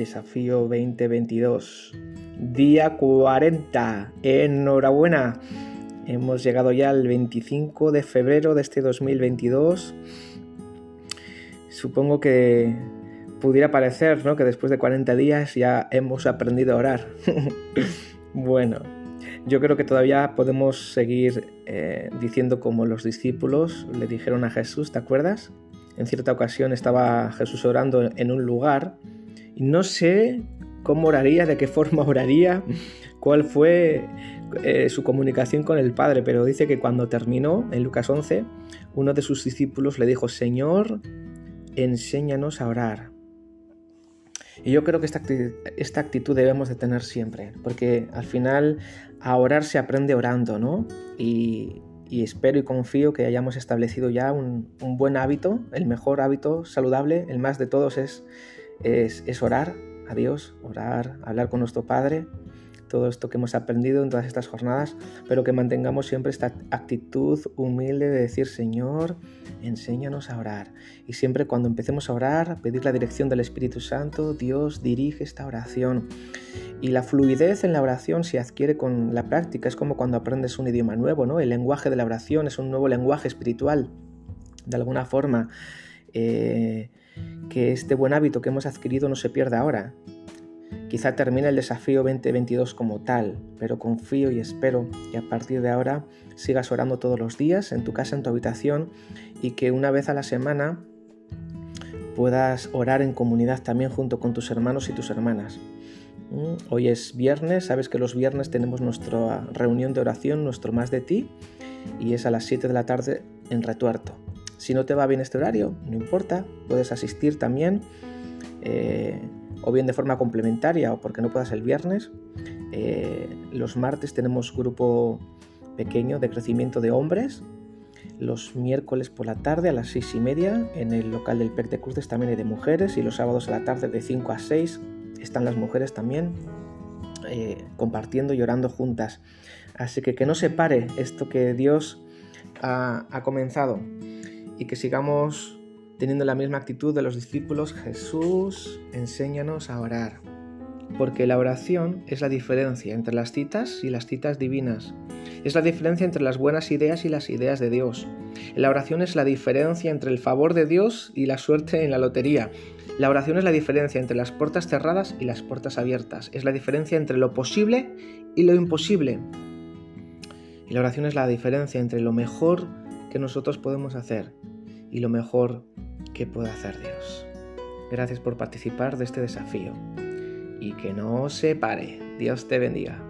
Desafío 2022. Día 40. Enhorabuena. Hemos llegado ya al 25 de febrero de este 2022. Supongo que pudiera parecer ¿no? que después de 40 días ya hemos aprendido a orar. bueno, yo creo que todavía podemos seguir eh, diciendo como los discípulos le dijeron a Jesús, ¿te acuerdas? En cierta ocasión estaba Jesús orando en un lugar no sé cómo oraría, de qué forma oraría, cuál fue eh, su comunicación con el Padre, pero dice que cuando terminó, en Lucas 11, uno de sus discípulos le dijo, Señor, enséñanos a orar. Y yo creo que esta actitud, debemos de tener siempre, porque al final a orar se aprende orando, ¿no? Y, espero y confío que hayamos establecido ya un, buen hábito, el mejor hábito saludable, el más de todos es, es, es orar a Dios, orar, hablar con nuestro Padre todo esto que hemos aprendido en todas estas jornadas, pero que mantengamos siempre esta actitud humilde de decir, Señor, enséñanos a orar. Y siempre cuando empecemos a orar, pedir la dirección del Espíritu Santo, Dios dirige esta oración. Y la fluidez en la oración se adquiere con la práctica, es como cuando aprendes un idioma nuevo, ¿no? El lenguaje de la oración es un nuevo lenguaje espiritual, de alguna forma. Eh, que este buen hábito que hemos adquirido no se pierda ahora, Quizá termine el desafío 2022 como tal, pero confío y espero que a partir de ahora sigas orando todos los días en tu casa, en tu habitación y que una vez a la semana puedas orar en comunidad también junto con tus hermanos y tus hermanas. Mm, hoy es viernes, sabes que los viernes tenemos nuestra reunión de oración, nuestro más de ti, y es a las 7 de la tarde en Retuerto. Si no te va bien este horario, no importa, puedes asistir también. Eh, o bien de forma complementaria o porque no puedas el viernes. Eh, los martes tenemos grupo pequeño de crecimiento de hombres. Los miércoles por la tarde a las seis y media en el local del PEC de Cruces también hay de mujeres y los sábados a la tarde de 5 a 6 están las mujeres también eh, compartiendo y orando juntas. Así que que no se pare esto que Dios ha comenzado y que sigamos teniendo la misma actitud de los discípulos, Jesús, enséñanos a orar. Porque la oración es la diferencia entre las citas y las citas divinas. Es la diferencia entre las buenas ideas y las ideas de Dios. La oración es la diferencia entre el favor de Dios y la suerte en la lotería. La oración es la diferencia entre las puertas cerradas y las puertas abiertas. Es la diferencia entre lo posible y lo imposible. Y la oración es la diferencia entre lo mejor que nosotros podemos hacer y lo mejor que puede hacer Dios. Gracias por participar de este desafío y que no se pare. Dios te bendiga.